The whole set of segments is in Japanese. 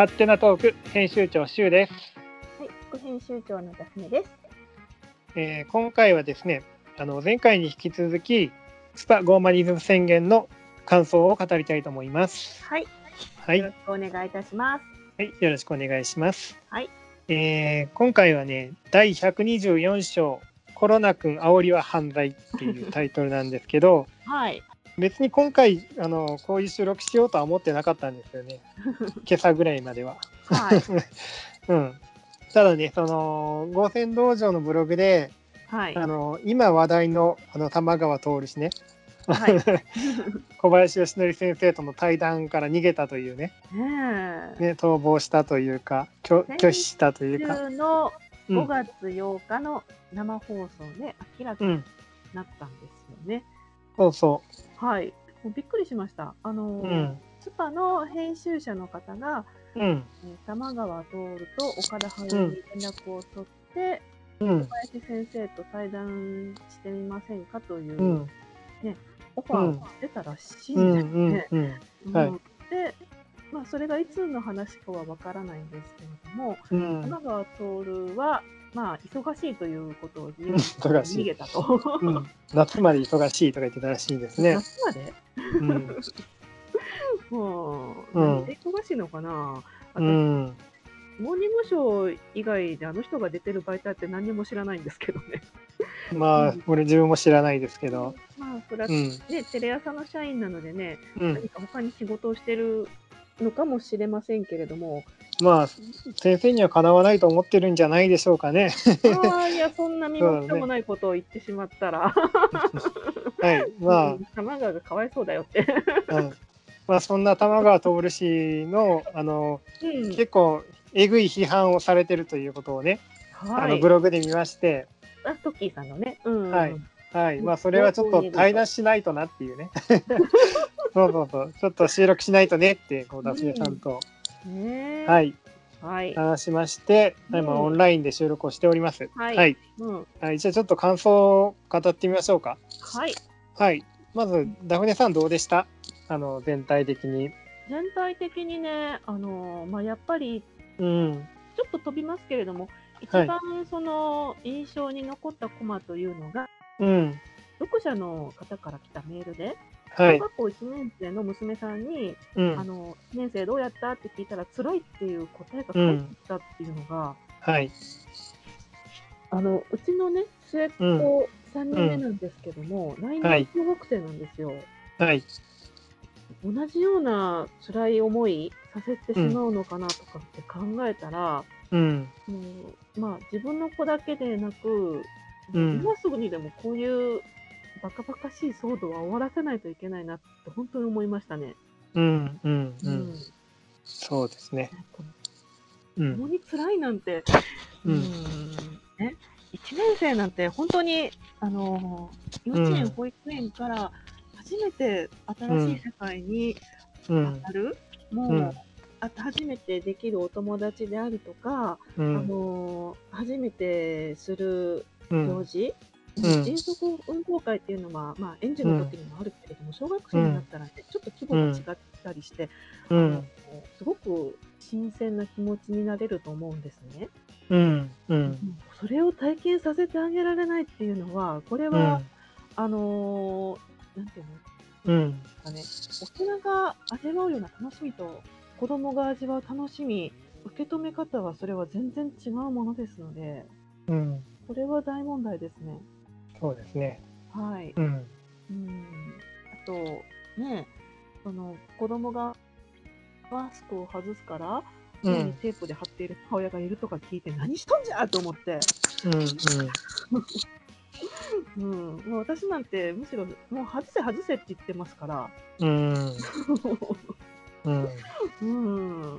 勝手なトーク編集長シュウです、はい、副編集長のダフネです。えー今回はですねあの前回に引き続きスパゴーマリズム宣言の感想を語りたいと思います。はい、はい、よろしくお願いいたします。はい、よろしくお願いします。はい、えー今回はね第124章コロナ君煽りは犯罪っていうタイトルなんですけど はい、別に今回あのこういう収録しようとは思ってなかったんですよね。今朝ぐらいまでは。はい、うん、ただねその合戦道場のブログではい、あの今話題のあの玉川徹氏ね。はい、ね 小林義則先生との対談から逃げたというね。え。ね逃亡したというか拒拒否したというか、週の5うん。月8日の生放送で明らかにうん、なったんですよね。そうそはい、もうびっくりしました。あのう、うん。スパの編集者の方が、うん。えー玉川徹と岡田俳優に連絡を取って、うん。小林先生と対談してみませんかという、うん。オファーが出たらしいうんんですね。で、まあ、それがいつの話かはわからないんですけれども、うん。玉川徹は、まあ、忙しいということを理由に逃げたと。うん。夏まで忙しいとか言ってたらしいですね。夏まで？うん。もう、うん。忙しいのかな？私、うん。モーニングショー以外であの人が出てる媒体って何にも知らないんですけどね。まあ俺自分も知らないですけど、まあ、それはうん。ね、テレ朝の社員なのでね、うん、何か他に仕事をしてるのかもしれませんけれども、まあ先生にはかなわないと思ってるんじゃないでしょうかね。ああ、いや、そんな身も蓋もないことを言ってしまったら、はい、まうん玉川がかわいそうだよって。あ、うん、まあそんな玉川徹氏のあのうん結構えぐい批判をされてるということをね、はいあのブ。ログで見まして、あトッキーさんのね。うん。はいはい、まあそれはちょっと対談しないとなっていうね。そうそうそう、ちょっと収録しないとねってこうダフネさんと、ねえ。。はいいはい。話しまして、うん今オンラインで収録をしております。はいはいうん。はい、じゃあちょっと感想を語ってみましょうか。はい。はい。まず、ダフネさんどうでした？あの、全体的に。全体的にね、あのまあ、やっぱりうん。ちょっと飛びますけれども、一はい番その印象に残ったコマというのが、うん。読者の方から来たメールで、はい。小学校1年生の娘さんに、うん。あの1年生どうやった？って聞いたら、辛いっていう答えが返ってきたっていうのが、はい。あのうちのね、末っ子3人目なんですけども、来はい年小学生なんですよ。はい。同じような辛い思いさせてしまうのかなとかって考えたら、うん。もうまあ、自分の子だけでなく、うん今すぐにでもこういうバカバカしい騒動は終わらせないといけないなって本当に思いましたね。うん。うん。う。うんそうですね。共に辛いなんて、うんうんね、1年生なんて本当に、あの幼稚園、うん保育園から初めて新しい世界にうん当た。る、もう、初めてできるお友達であるとか、あうん。の初めてするうん。行事、うん遠足運動会っていうのは、まあ、園児の時にもあるけれども、小学生になったら、ねちょっと規模が違ったりして、うあのん。すごく新鮮な気持ちになれると思うんですね。うん。うん。それを体験させてあげられないっていうのは、これうは、ん。あのーなんていうの？うん。かね、大人が味わうような楽しみと、子供が味わう楽しみ、受け止め方はそれは全然違うものですので、うん。これは大問題ですね。そうですね。はい。うん。うん。あと、ね、その子供がマスクを外すから、うん。テープで貼っている母親がいるとか聞いて、何しとんじゃと思って、うん。うん、もう私なんてむしろ、もう外せ外せって言ってますから、うん。うん。う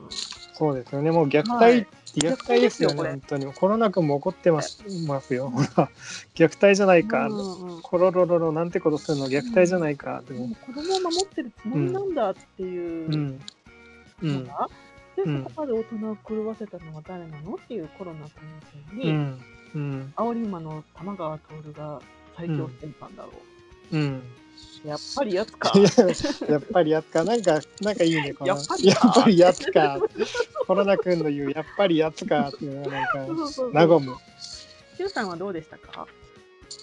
ん、そうですよね。もう虐待、はい虐待ですよね、本当に。コロナ禍も起こってますますよ。ほら、虐待じゃないか。うんうんコロロロロなんてことするの虐待じゃないか。でももう子供を守ってるつもりなんだっていううん。でうんそこまで大人を狂わせたのは誰なのっていうコロナ感染に、うん。うん。煽り馬の玉川徹が最強先般だろう。うん。やっぱりやつか。い ややっぱりやつか。なんか、なんかいいね。このやっぱりかやっぱりやつか。コロナ君の言うやっぱりやつかっていうのがなんか和む。しゅうさんはどうでしたか？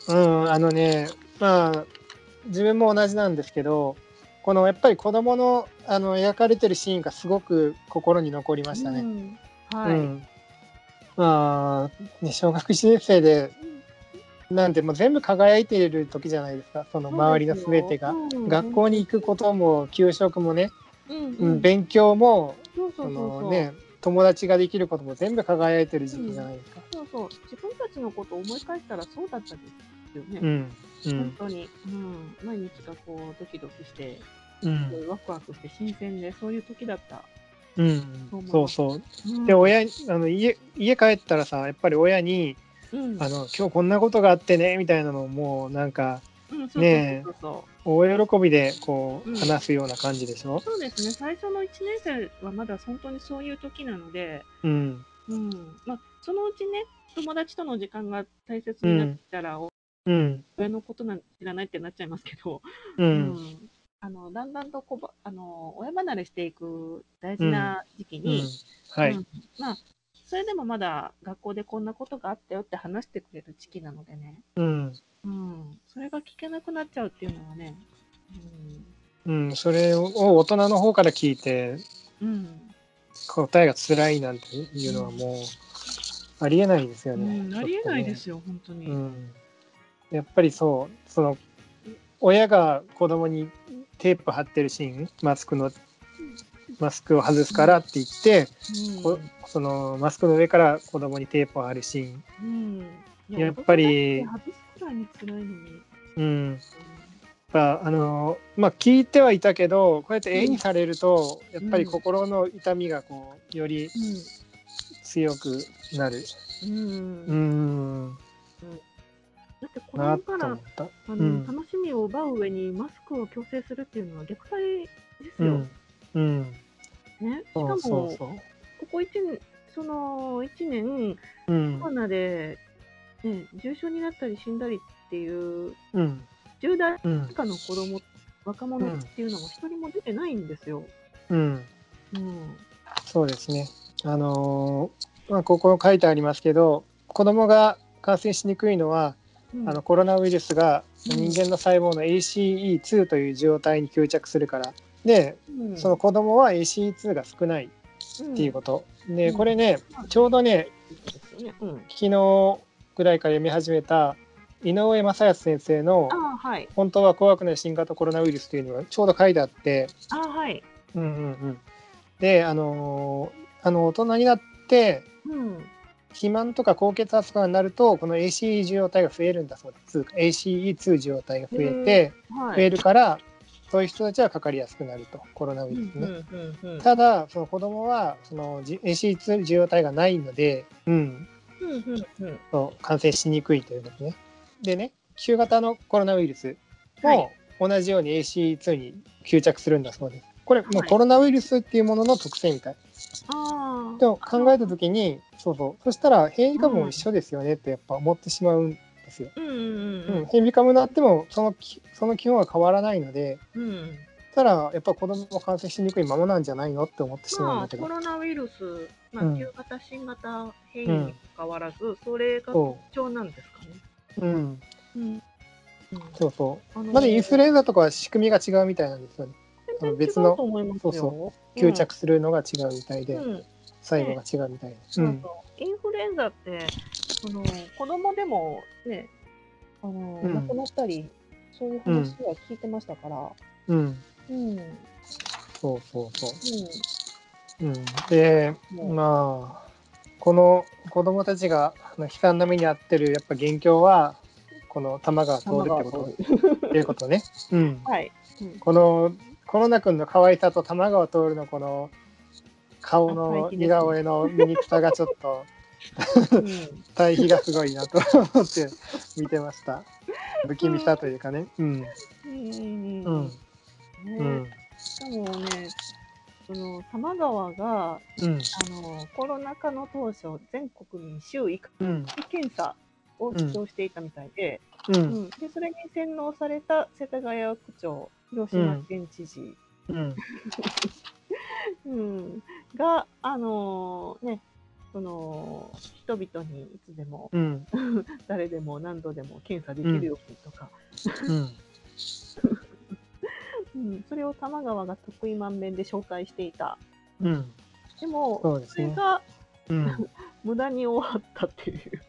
うん、あのね、まあ、自分も同じなんですけど、このやっぱり子供のあの描かれてるシーンがすごく心に残りましたね。うんうはい。んまあ、ね、小学1年生で、なんてもう全部輝いている時じゃないですか、その周りのすべてが。学校に行くことも、給食もね、うんううんん、勉強も、そね、友達ができることも全部輝いてる時期じゃないですか。そうそう。自分たちのことを思い返したらそうだったですよね。うん、う本ん、当に、うん、毎日がこうドキドキして、うん、ワクワクして新鮮でそういう時だった。うん、そうそう。うんで、親に、あの家、家帰ったらさ、やっぱり親に、うん、あの、今日こんなことがあってね、みたいなのをもう、なんか、うん、そうね大喜びで、こう、うん話すような感じでしょ？そう。そうですね。最初の1年生はまだ本当にそういう時なので、うん、うん、まあそのうちね、友達との時間が大切になったら、う。ん、親のことなんて知らないってなっちゃいますけど、う、うん。あのだんだんとこばあの親離れしていく大事な時期うん。に、、はい。うん。まあ、それでもまだ学校でこんなことがあったよって話してくれる時期なのでね、うん、うん、それが聞けなくなっちゃうっていうのはね、うん、それを大人の方から聞いて、うん、うん答えが辛いなんていうのはもう、ありえないですようね。ん、ありえないでよ。すよ、本当に。うん、やっぱりそう、その、親が子供にテープ貼ってるシーン、マスクの、マスクを外すからって言って、こそのマスクの上から子供にテープを貼るシーン。うんうん、やっぱり。うん。あのまあ聞いてはいたけどこうやって絵にされると、やっぱり心の痛みがこうより強くなる、うん、うんうん、だって子な供から。あの、うん楽しみを奪う上にマスクを強制するっていうのは虐待ですよ。うん、うん、ね、しかそもうそうそう。ここ1年その1年うんコロ、ナで、ね、重症になったり死んだりっていううん、10代うん以、下の子供若者っていうのも一人も出てないんですよ。うん、うんそうですね。あのーまあここ書いてありますけど、子供が感染しにくいのは、うんあのコロナウイルスがうん人間の細胞の ACE2 という状態に吸着するから。で、うんその子供は ACE2 が少ないっていうこと。で、うんこれね、ちょうどね。うん、昨日ぐらいから読み始めた井上正康先生のはい。「本当は怖くない新型コロナウイルス」というのがちょうど書いてあって、ああはい。うんうんうん、であのーあの大人になってうん。肥満とか高血圧とかになるとこの ACE 受容体が増えるんだそうです ACE2 受容体が増えてはい。増えるからそういう人たちはかかりやすくなるとコロナウイルスね。うんうんうんうんただその子供はその ACE2 受容体がないので、うん、うんうんうんそう感染しにくいということね。でね、旧型のコロナウイルスはいも同じように AC2 に吸着するんだそうです。これ、もうはいコロナウイルスっていうものの特性みたい。ああ。でも考えたときに、そうそう、そしたら変異株も一緒ですよねってやっぱ思ってしまうんですよ。うんうんううんん、変異株になってもそのきその基本は変わらないので、うん。うん。たらやっぱ子供も感染しにくいままなんじゃないのって思ってしまうんまあ、だけど。コロナウイルス、まあ、うん旧型、新型変異にかかわらず、それが特そ徴なんですかね。う、うん、うん。そうそう。まだインフルエンザとかは仕組みが違うみたいなんですよね。あの別の違う。そう吸着するのが違うみたいで、うん。最後が違うみたいで。うんそうそうインフルエンザって、その子供でもね、あの、うん亡くなったり、そういう話は聞いてましたから。うん、うん。うん。そうそうそう。うん、で、まあ、この子供たちが悲惨な目に遭ってるやっぱ元凶は、この玉が通るってことっていうことね。うん、はい。うんこのコロナ君の可愛さと玉川徹のこの顔の似顔絵の醜さがちょっとうん対比がすごいなと思って見てました。不気味さというかね。うん。うんうん。ねうん。しかもね、その玉川がうん。あのコロナ禍の当初、全国民週1うん。回検査を主張していたみたいで,、う。うんんでそれに洗脳された世田谷区長、広島県知事、うん。うん が、あのね、その人々にいつでもうん。誰でも何度でも検査できるようにとか、うん。うん。それを玉川が得意満面で紹介していた。うん。でも、そね。れがうん。無駄に終わったっていう。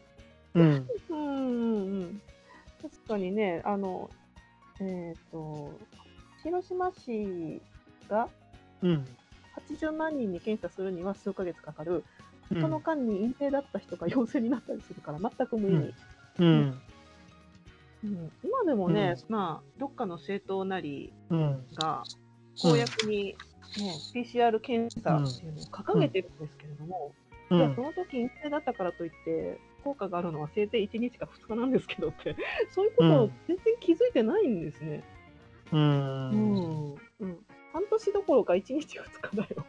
うん。うんうんうん。確かにね、あの、えっ、と、広島市がうん。80万人に検査するには数ヶ月かかる。うん。その間に陰性だった人が陽性になったりするから全く無意味。うん。うん。今でもね、まあ、どっかの政党なりうん。が公約に、ね PCR 検査っていうのを掲げてるんですけれども、ういやそんの時陰性だったからといって効果があるのはせいぜい1日か2日なんですけどって そういうことを全然気づいてないんですね。ううん。んうん。半年どころか1日2日だよ。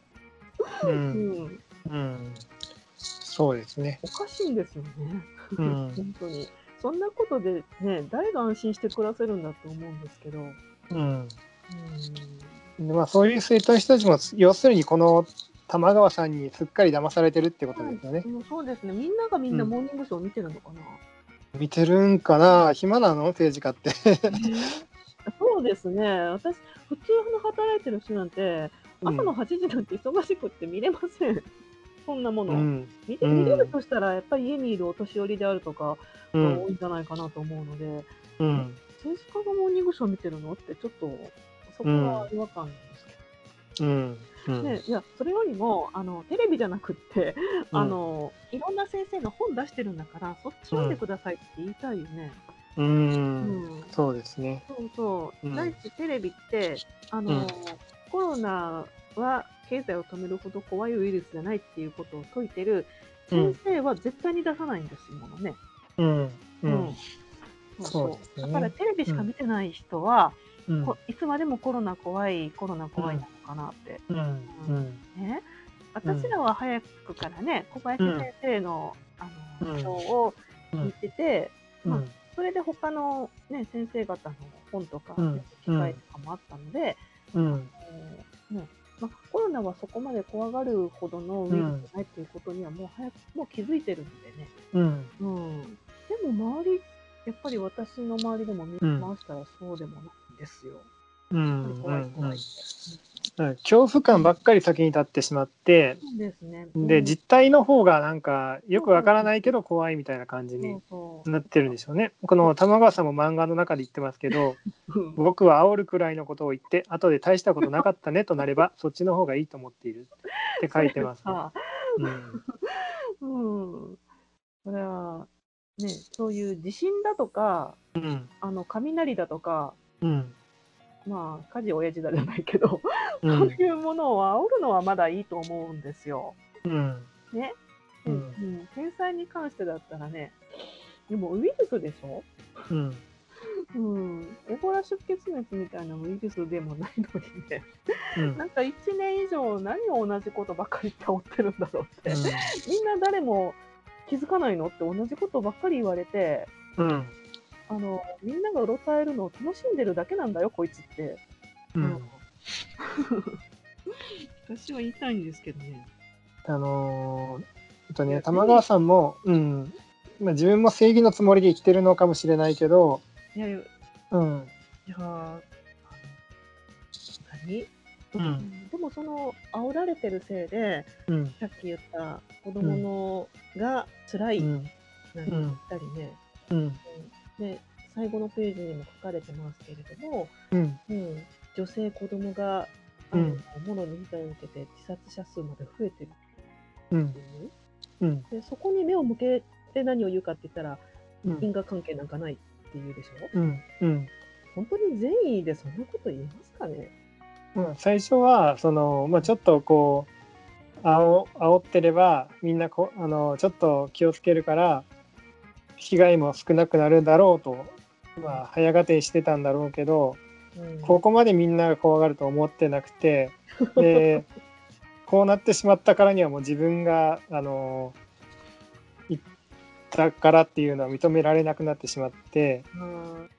ううんん、うんそうですねおかしいんですよね。うん本当に。そんなことでね、誰が安心して暮らせるんだと思うんですけど。うんうんでまあそういう政党の人たちも要するにこの玉川さんにすっかり騙されてるってことですよね。うんそうですね。みんながみんなうんモーニングショーを見てるのかな。見てるんかな？暇なの？政治家って。そうですね。私、普通の働いてる人なんて、朝の8時なんて忙しくって見れません。そんなもの。うん。見てうん。見れるとしたら、やっぱり家にいるお年寄りであるとかうん。が多いんじゃないかなと思うので、うん。政治家がモーニングショー見てるのってちょっと、そこは違和感なんですけど。うん。うん。ね、いやそれよりもあのテレビじゃなくって、うん。あのいろんな先生の本出してるんだからそっち読んでくださいって言いたいよね。ううん。ん。そうですね。そうそう、うん。第一テレビってあの、うん。コロナは経済を止めるほど怖いウイルスじゃないっていうことを説いてるうん。先生は絶対に出さないんですものね。うんそうそうだからテレビしか見てない人は、うん。こいつまでもコロナ怖いコロナ怖いなのかなって。うんうん。ね、私らは早くからね、小林先生の,、あのうん表を聞いてて、まあうん。それで他の、ね、先生方の本とか、うん。機会とかもあったので、うん。あのねまあ、コロナはそこまで怖がるほどのウイルスないっていうことにはもう早くもう気づいてるのでね、うん。うん、でも周りやっぱり私の周りでも見うん。回したらそうでもないんですよ。うん。う怖い怖い。んうん恐怖感ばっかり先に立ってしまってそうですね。で実態の方がなんかよくわからないけど怖いみたいな感じうんになってるんでしょうね。この玉川さんも漫画の中で言ってますけどうん。僕は煽るくらいのことを言って後で大したことなかったねとなればそっちの方がいいと思っているって書いてます、あうん。うん。それは、ね、そういう地震だとか、うん。あの雷だとか、うん。まあ、火事親父だじゃないけど、うそうんいうものを煽るのはまだいいと思うんですよ。うん。ね。ううん。ん、天災に関してだったらね、でもウイルスでしょ？うん。うん。エボラ出血熱みたいなウイルスでもないのにね、うん。なんか1年以上何を同じことばっかり言って煽ってるんだろうって。みんな誰も気づかないのって同じことばっかり言われて、うん。あのみんながうろたえるのを楽しんでるだけなんだよ、こいつって。うん私は言いたいんですけどね。あのーえっとね玉川さんも、うん。まあ、自分も正義のつもりで生きてるのかもしれないけど、いやいや、いうんやあの何、うん。でもその煽られてるせいで、うん。さっき言った子供のが辛いうん。なんて言ったりね、うん。で最後のページにも書かれてますけれども、うん。うん、女性、子供があの、うん。もろに被害を受けて自殺者数まで増えてる。うん。っていう、うん。でそこに目を向けて何を言うかって言ったら、うん。因果関係なんかないっていうでしょ？うん。うん。本当に善意でそんなこと言えますかね？うん。最初はその、まあ、ちょっとこう煽煽ってればみんなこあのちょっと気をつけるから被害も少なくなるだろうと、まあ、早がてしてたんだろうけどうん。ここまでみんなが怖がると思ってなくてで こうなってしまったからにはもう自分があの言ったからっていうのは認められなくなってしまってうん。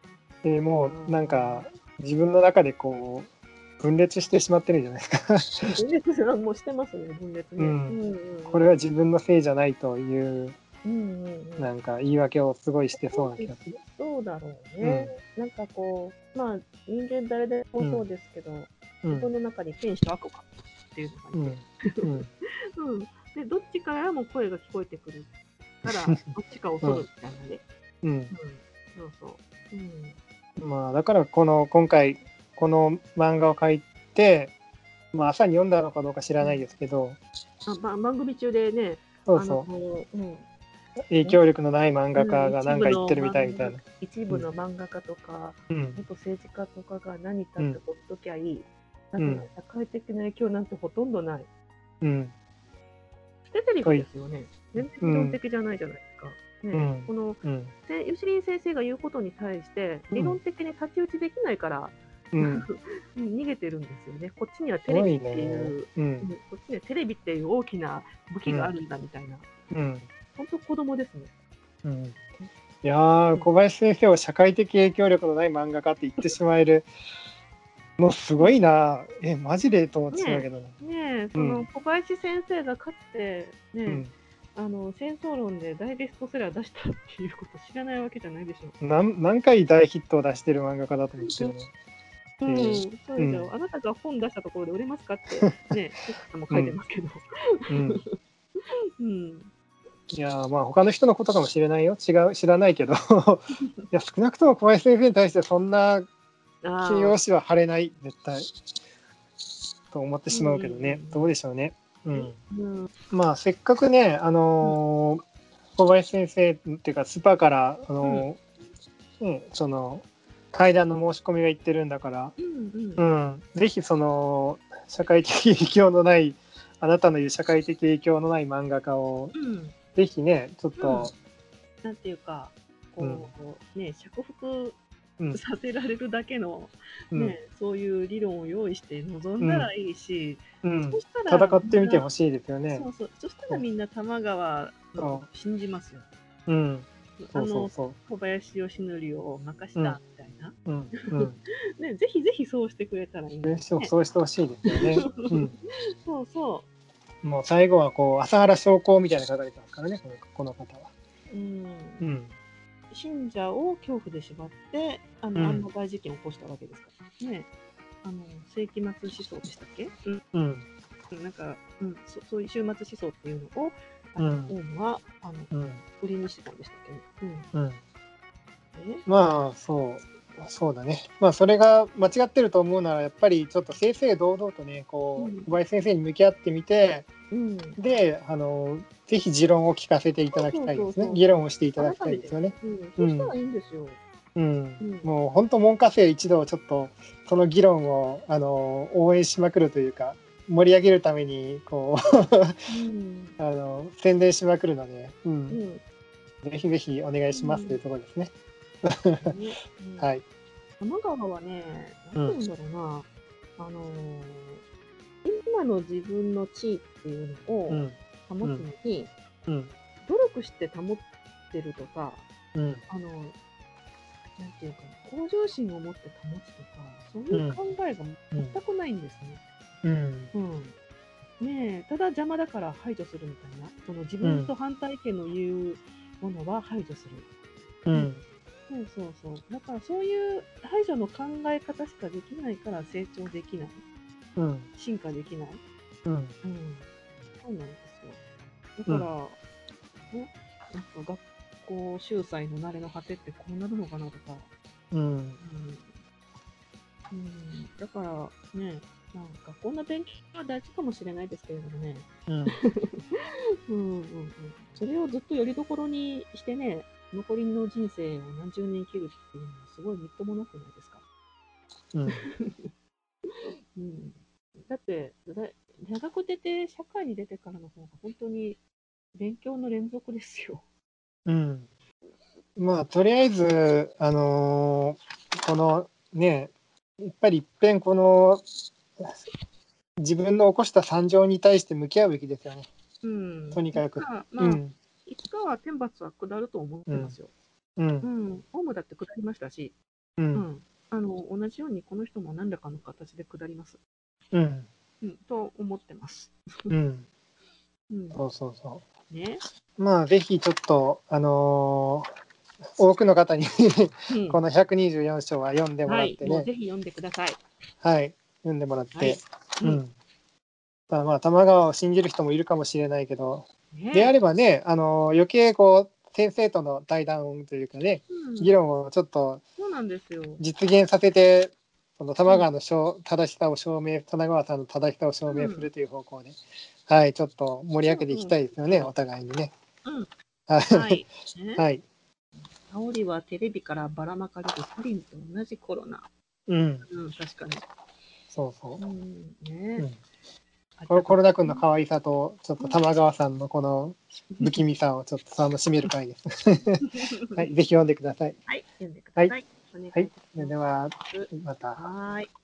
でもうなんか自分の中でこう分裂してしまってるんじゃないですか。分裂はもうしてますね、分裂ね。うん。これは自分のせいじゃないといううんうんうん。なんか言い訳をすごいしてそうな気がする。そうだろうね。なんかこう、まあ人間誰でもそうですけど、うん。自分の中に天使と悪かっていうのがいて、うん。うん。うん。でどっちからも声が聞こえてくるから、どっちかを取るみたいなね。うん。うん、そうそう。うん。まあだからこの今回この漫画を書いて、まあ、朝に読んだのかどうか知らないですけど、あば番組中でね、そうそあのうん、う影響力のない漫画家が何か言ってるみたいみたいな。一部の漫画家とか、うん元政治家とかが何かってほっときゃいい。だうんって社会的な影響なんてほとんどない。うん捨て台詞ですよね。全然理論的じゃないじゃないですか。ねうんこのうんで吉林先生が言うことに対してうん理論的に太刀打ちできないから、うんうん 逃げてるんですよね。こっちにはテレビっていう、ううんんこっちにはテレビっていう大きな武器があるんだみたいな。うん本当子供ですね。うんいやー小林先生を社会的影響力のない漫画家って言ってしまえるのすごいなえマジでと思ってしまうけどね。ねえ、その小林先生がかつてね、うんあの戦争論で大ベストセラー出したっていうこと知らないわけじゃないでしょ。何何回大ヒットを出してる漫画家だと思ってるの。うん、えそうですよ、うんあなたが本出したところで売れますかってね、も書いてますけど。うんうん。いやーまあ他の人のことかもしれないよ。違う知らないけど。いや少なくとも小林先生に対してそんなあ形容詞は貼れない絶対。と思ってしまうけどね、うん。どうでしょうね。うん、うん、まあせっかくねあのー小林先生っていうかスパからあのーねその階段の申し込みが行ってるんだから、うん、ううん。ん、ぜひその社会的影響のないあなたの言う社会的影響のない漫画家をうん。ぜひねちょっと、なんていうか、こう、ね、着服うんさせられるだけの、うんね、そういう理論を用意して臨んだらいいし、うんそしたら戦ってみてほししいですよねそ。うそう。そしたらみんな玉川のこと信じますよ。うん、あのそ小林義則を任したみたいな、う。うん、うん。ね、ぜひぜひそうしてくれたらいいんですね。そうしてほしいですよね。うん。そうそもう最後はこう朝原将校みたいな書かれてますからね、この方は。う。うんうん。信者を恐怖で縛ってあの、うんあんな大事件を起こしたわけですからね。あの世紀末思想でしたっけ、うん、うん。なんか、うんそ、そういう終末思想っていうのを、あのうんはあのうん。売りにしてたんでしたっけね。うんうん。まあ、そう。そうだね。まあ、それが間違ってると思うなら、やっぱりちょっと正々堂々とね、こう小林先生に向き合ってみて、うんで、あの、ぜひ持論を聞かせていただきたいですね。議論をしていただきたいですよね。うん、そうしたらいいんですよ。うんうん。もう本当、門下生一同、ちょっと、その議論を、あの、応援しまくるというか、盛り上げるために、こう、うん あの、宣伝しまくるので、う。うんんぜひぜひお願いしますというところですね。ねうんはい。玉川はね、なんて言うんだろうな、あのー今の自分の地位っていうのをうん。保つのに、うん。努力して保ってるとか、うん。あの、なんていうかな、向上心を持って保つとか、そういう考えが全くないんですね。うん。うん。ねえ、ただ邪魔だから排除するみたいな、その自分と反対意見の言うものは排除する。うん。そうそうそう。だからそういう排除の考え方しかできないから成長できない。うん。進化できない。うん。うん。そうなんですよ。だから、ね、なんか学校秀才の慣れの果てってこうなるのかなとか。うん。うん。うん、だからね、なんかこんな勉強は大事かもしれないですけれどもね。うん。うんうんうん。それをずっとよりどころにしてね、残りの人生を何十年生きるっていうのはすごいみっともなくないですか？うん。うん、だってだ大学出て社会に出てからの方が本当に勉強の連続ですよ。うん。まあ、とりあえず、あのーこのね、やっぱりいっぺんこの自分の起こした惨状に対して向き合うべきですよね。うん、とにかくまあ、うん。いつかは天罰は下ると思ってますよ。う。うんん、オウムだって下りましたし、う。うんんあの同じようにこの人も何らかの形で下ります。うん。うん、と思ってます。うん。うん、そうそうそね。う。まあ、ぜひちょっと、あのー多くの方に うんこの124章は読んでもらはい、ってね、もうぜひ読んでください。はい、読んでもらって、はいうん。まあ、まあ、玉川を信じる人もいるかもしれないけど、ねであればね、あのー余計こう、先生との対談というかね、うん議論をちょっとそうなんですよ。実現させて、その玉川の証正しさを証明、玉川さんの正しさを証明するという方向で、はい、ちょっと盛り上げていきたいですよね、うんお互いにね。うんは。はいはい。香りはテレビからばらまかれるサリンと同じコロナ。うん、うん、確かに。そうそうう。ん、うねコロナ君の可愛さと、ちょっと玉川さんのこの不気味さをちょっと楽しめる回です。はい、ぜひ読んでください。はい、読んでください。お願いはい。では、また。はーい。